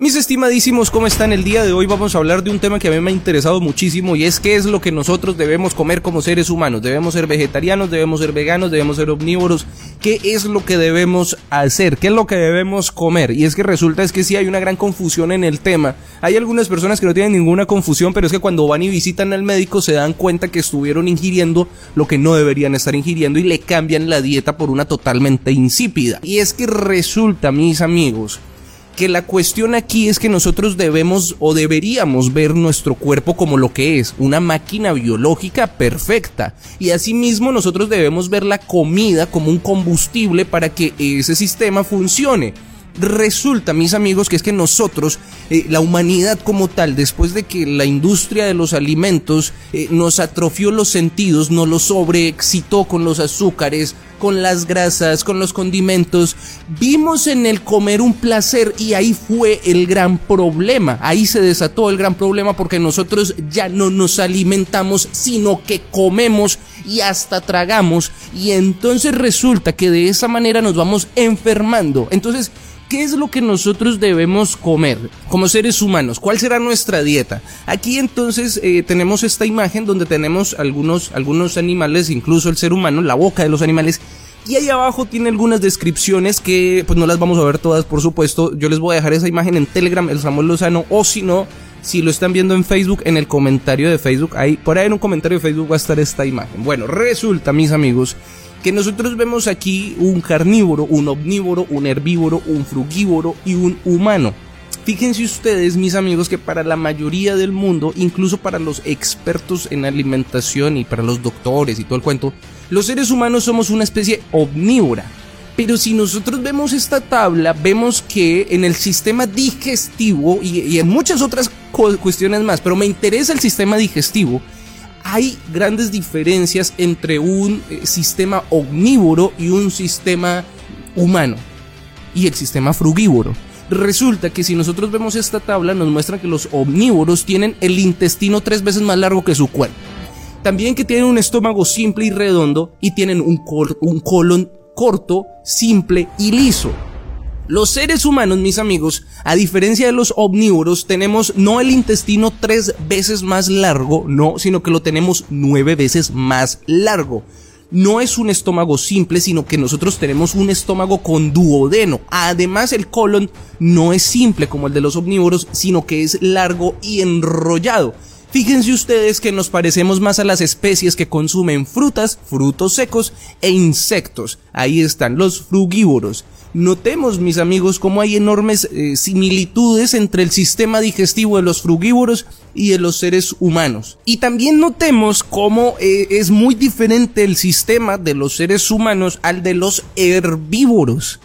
Mis estimadísimos, ¿cómo están el día de hoy? Vamos a hablar de un tema que a mí me ha interesado muchísimo y es qué es lo que nosotros debemos comer como seres humanos. Debemos ser vegetarianos, debemos ser veganos, debemos ser omnívoros. ¿Qué es lo que debemos hacer? ¿Qué es lo que debemos comer? Y es que resulta es que sí hay una gran confusión en el tema. Hay algunas personas que no tienen ninguna confusión, pero es que cuando van y visitan al médico se dan cuenta que estuvieron ingiriendo lo que no deberían estar ingiriendo y le cambian la dieta por una totalmente insípida. Y es que resulta, mis amigos, que la cuestión aquí es que nosotros debemos o deberíamos ver nuestro cuerpo como lo que es, una máquina biológica perfecta. Y asimismo nosotros debemos ver la comida como un combustible para que ese sistema funcione. Resulta, mis amigos, que es que nosotros, eh, la humanidad como tal, después de que la industria de los alimentos eh, nos atrofió los sentidos, nos los sobreexcitó con los azúcares, con las grasas, con los condimentos, vimos en el comer un placer y ahí fue el gran problema. Ahí se desató el gran problema porque nosotros ya no nos alimentamos, sino que comemos y hasta tragamos y entonces resulta que de esa manera nos vamos enfermando. Entonces, ¿Qué es lo que nosotros debemos comer como seres humanos? ¿Cuál será nuestra dieta? Aquí entonces eh, tenemos esta imagen donde tenemos algunos, algunos animales, incluso el ser humano, la boca de los animales. Y ahí abajo tiene algunas descripciones que pues no las vamos a ver todas, por supuesto. Yo les voy a dejar esa imagen en Telegram, el Samuel Lozano, o si no, si lo están viendo en Facebook, en el comentario de Facebook, ahí, por ahí en un comentario de Facebook va a estar esta imagen. Bueno, resulta, mis amigos, que nosotros vemos aquí un carnívoro, un omnívoro, un herbívoro, un frugívoro y un humano. Fíjense ustedes, mis amigos, que para la mayoría del mundo, incluso para los expertos en alimentación y para los doctores y todo el cuento, los seres humanos somos una especie omnívora. Pero si nosotros vemos esta tabla, vemos que en el sistema digestivo y, en muchas otras cuestiones más, pero me interesa el sistema digestivo, hay grandes diferencias entre un eh, sistema omnívoro y un sistema humano y el sistema frugívoro. Resulta que si nosotros vemos esta tabla nos muestra que los omnívoros tienen el intestino tres veces más largo que su cuerpo. También que tienen un estómago simple y redondo y tienen un, un colon corto, simple y liso. Los seres humanos, mis amigos, a diferencia de los omnívoros, tenemos no el intestino tres veces más largo, no, sino que lo tenemos nueve veces más largo. No es un estómago simple, sino que nosotros tenemos un estómago con duodeno. Además, el colon no es simple como el de los omnívoros, sino que es largo y enrollado. Fíjense ustedes que nos parecemos más a las especies que consumen frutas, frutos secos e insectos. Ahí están los frugívoros. Notemos, mis amigos, cómo hay enormes eh, similitudes entre el sistema digestivo de los frugívoros y de los seres humanos. Y también notemos cómo eh, es muy diferente el sistema de los seres humanos al de los herbívoros.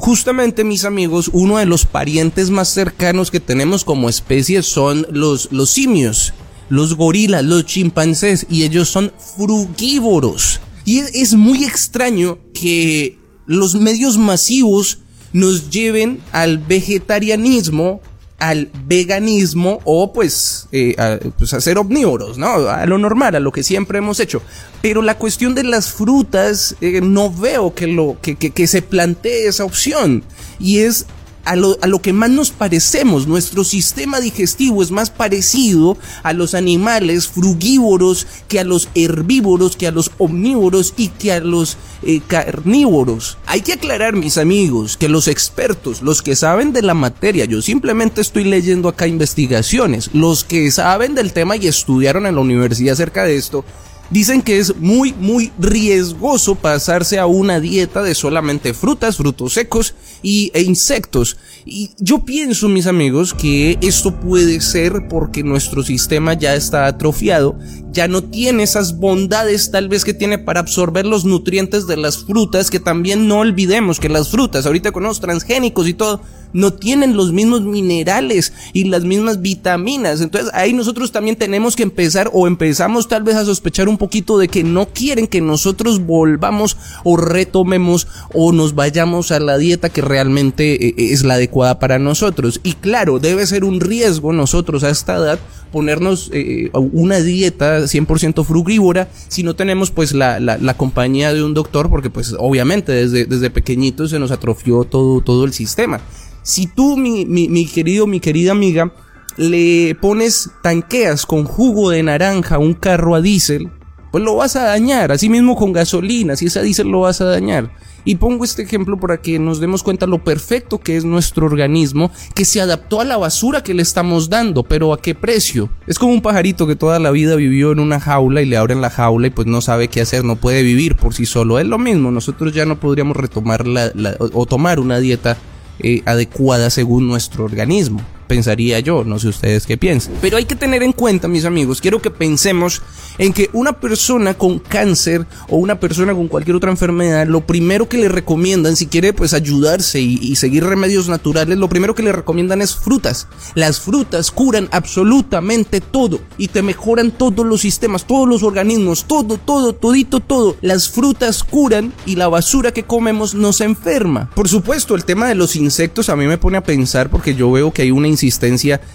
Justamente, mis amigos, uno de los parientes más cercanos que tenemos como especie son los, los simios, los gorilas, los chimpancés, y ellos son frugívoros. Y es muy extraño que los medios masivos nos lleven al vegetarianismo al veganismo o pues, eh, a, pues ser omnívoros, ¿no? A lo normal, a lo que siempre hemos hecho. Pero la cuestión de las frutas, eh, no veo que, lo, que, que, que se plantee esa opción. Y es a lo, a lo, que más nos parecemos. Nuestro sistema digestivo es más parecido a los animales frugívoros que a los herbívoros, que a los omnívoros y que a los eh, carnívoros. Hay que aclarar, mis amigos, que los expertos, los que saben de la materia, yo simplemente estoy leyendo acá investigaciones, los que saben del tema y estudiaron en la universidad acerca de esto, Dicen que es muy, muy riesgoso pasarse a una dieta de solamente frutas, frutos secos y, e insectos. Y yo pienso, mis amigos, que esto puede ser porque nuestro sistema ya está atrofiado, ya no tiene esas bondades tal vez que tiene para absorber los nutrientes de las frutas, que también no olvidemos que las frutas, ahorita con los transgénicos y todo, no tienen los mismos minerales y las mismas vitaminas. Entonces ahí nosotros también tenemos que empezar o empezamos tal vez a sospechar un poquito de que no quieren que nosotros volvamos o retomemos o nos vayamos a la dieta que realmente eh, es la adecuada para nosotros. Y claro, debe ser un riesgo nosotros a esta edad ponernos eh, una dieta 100% frugívora si no tenemos pues la, la, compañía de un doctor porque pues obviamente desde, desde pequeñito se nos atrofió todo, todo el sistema. Si tú, mi, mi, mi querido, mi querida amiga, le pones tanqueas con jugo de naranja a un carro a diésel, pues lo vas a dañar. Así mismo con gasolina, si esa diésel lo vas a dañar. Y pongo este ejemplo para que nos demos cuenta lo perfecto que es nuestro organismo, que se adaptó a la basura que le estamos dando, pero ¿a qué precio? Es como un pajarito que toda la vida vivió en una jaula y le abren la jaula y pues no sabe qué hacer, no puede vivir por sí solo. Es lo mismo, nosotros ya no podríamos retomar la, o, tomar una dieta eh, adecuada según nuestro organismo pensaría yo, no sé ustedes qué piensan. Pero hay que tener en cuenta, mis amigos, quiero que pensemos en que una persona con cáncer o una persona con cualquier otra enfermedad, lo primero que le recomiendan, si quiere pues ayudarse y, seguir remedios naturales, lo primero que le recomiendan es frutas. Las frutas curan absolutamente todo y te mejoran todos los sistemas, todos los organismos, todo, todo, todito, todo. Las frutas curan y la basura que comemos nos enferma. Por supuesto, el tema de los insectos a mí me pone a pensar porque yo veo que hay una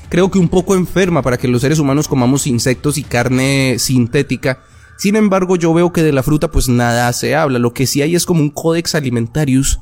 creo que un poco enferma para que los seres humanos comamos insectos y carne sintética. Sin embargo, yo veo que de la fruta pues nada se habla. Lo que sí hay es como un codex alimentarius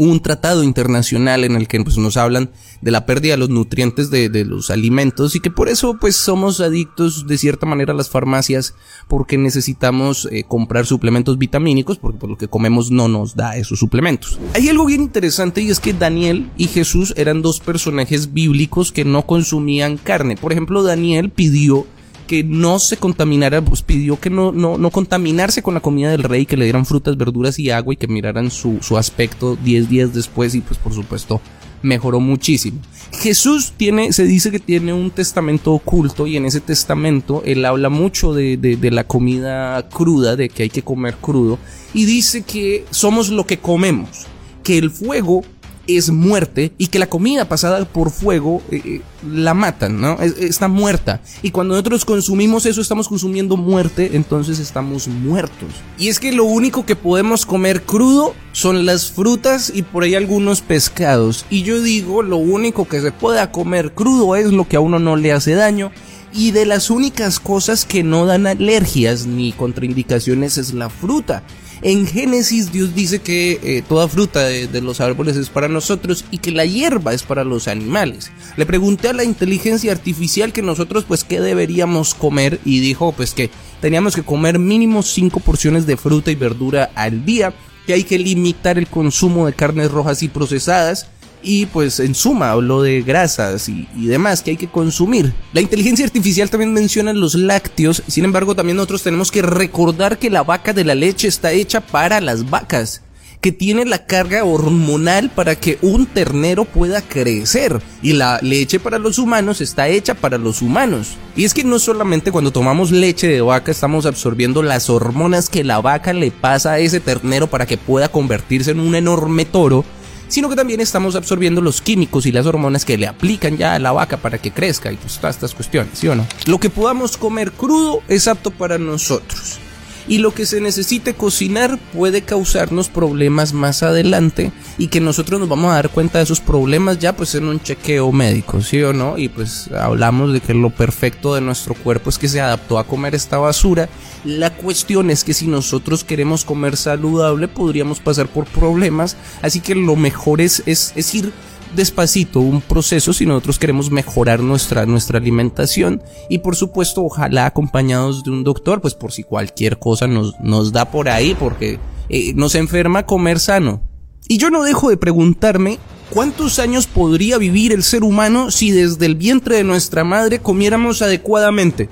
un tratado internacional en el que pues, nos hablan de la pérdida de los nutrientes de, los alimentos y que por eso pues somos adictos de cierta manera a las farmacias porque necesitamos eh, comprar suplementos vitamínicos porque por lo que comemos no nos da esos suplementos. Hay algo bien interesante y es que Daniel y Jesús eran dos personajes bíblicos que no consumían carne. Por ejemplo, Daniel pidió que no se contaminara, pues pidió que no, no, no contaminarse con la comida del rey, que le dieran frutas, verduras y agua y que miraran su, su aspecto 10 días después y pues por supuesto mejoró muchísimo. Jesús tiene, se dice que tiene un testamento oculto y en ese testamento él habla mucho de, de, de, la comida cruda, de que hay que comer crudo y dice que somos lo que comemos, que el fuego es muerte y que la comida pasada por fuego eh, eh, la matan, ¿no? está muerta. Y cuando nosotros consumimos eso, estamos consumiendo muerte, entonces estamos muertos. Y es que lo único que podemos comer crudo son las frutas y por ahí algunos pescados. Y yo digo, lo único que se pueda comer crudo es lo que a uno no le hace daño. Y de las únicas cosas que no dan alergias ni contraindicaciones es la fruta. En Génesis Dios dice que eh, toda fruta de, los árboles es para nosotros y que la hierba es para los animales. Le pregunté a la inteligencia artificial que nosotros pues qué deberíamos comer y dijo pues que teníamos que comer mínimo 5 porciones de fruta y verdura al día, que hay que limitar el consumo de carnes rojas y procesadas, y pues en suma habló de grasas y, demás que hay que consumir. La inteligencia artificial también menciona los lácteos, sin embargo también nosotros tenemos que recordar que la vaca de la leche está hecha para las vacas que tiene la carga hormonal para que un ternero pueda crecer y la leche para los humanos está hecha para los humanos. Y es que no solamente cuando tomamos leche de vaca estamos absorbiendo las hormonas que la vaca le pasa a ese ternero para que pueda convertirse en un enorme toro, sino que también estamos absorbiendo los químicos y las hormonas que le aplican ya a la vaca para que crezca y pues todas estas cuestiones, ¿sí o no? Lo que podamos comer crudo es apto para nosotros y lo que se necesite cocinar puede causarnos problemas más adelante y que nosotros nos vamos a dar cuenta de esos problemas ya pues en un chequeo médico, ¿sí o no? Y pues hablamos de que lo perfecto de nuestro cuerpo es que se adaptó a comer esta basura. La cuestión es que si nosotros queremos comer saludable podríamos pasar por problemas, así que lo mejor es, es, es ir despacito un proceso si nosotros queremos mejorar nuestra, nuestra alimentación. Y por supuesto ojalá acompañados de un doctor pues por si cualquier cosa nos, nos da por ahí porque eh, nos enferma comer sano. Y yo no dejo de preguntarme cuántos años podría vivir el ser humano si desde el vientre de nuestra madre comiéramos adecuadamente,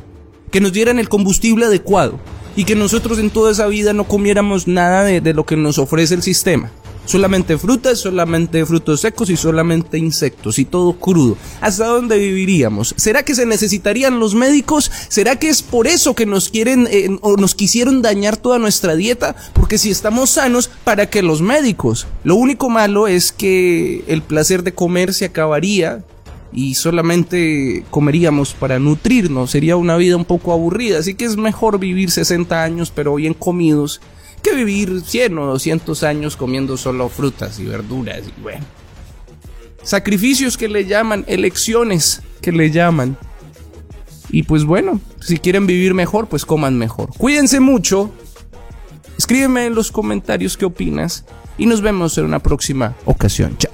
que nos dieran el combustible adecuado y que nosotros en toda esa vida no comiéramos nada de, de lo que nos ofrece el sistema solamente frutas, solamente frutos secos y solamente insectos y todo crudo. ¿Hasta dónde viviríamos? ¿Será que se necesitarían los médicos? ¿Será que es por eso que nos quieren eh, o nos quisieron dañar toda nuestra dieta? Porque si estamos sanos, ¿para qué los médicos? Lo único malo es que el placer de comer se acabaría y solamente comeríamos para nutrirnos. Sería una vida un poco aburrida, así que es mejor vivir 60 años pero bien comidos que vivir 100 o 200 años comiendo solo frutas y verduras y bueno. Sacrificios que le llaman, elecciones que le llaman. Y pues bueno, si quieren vivir mejor, pues coman mejor. Cuídense mucho. Escríbeme en los comentarios qué opinas y nos vemos en una próxima ocasión. Chao.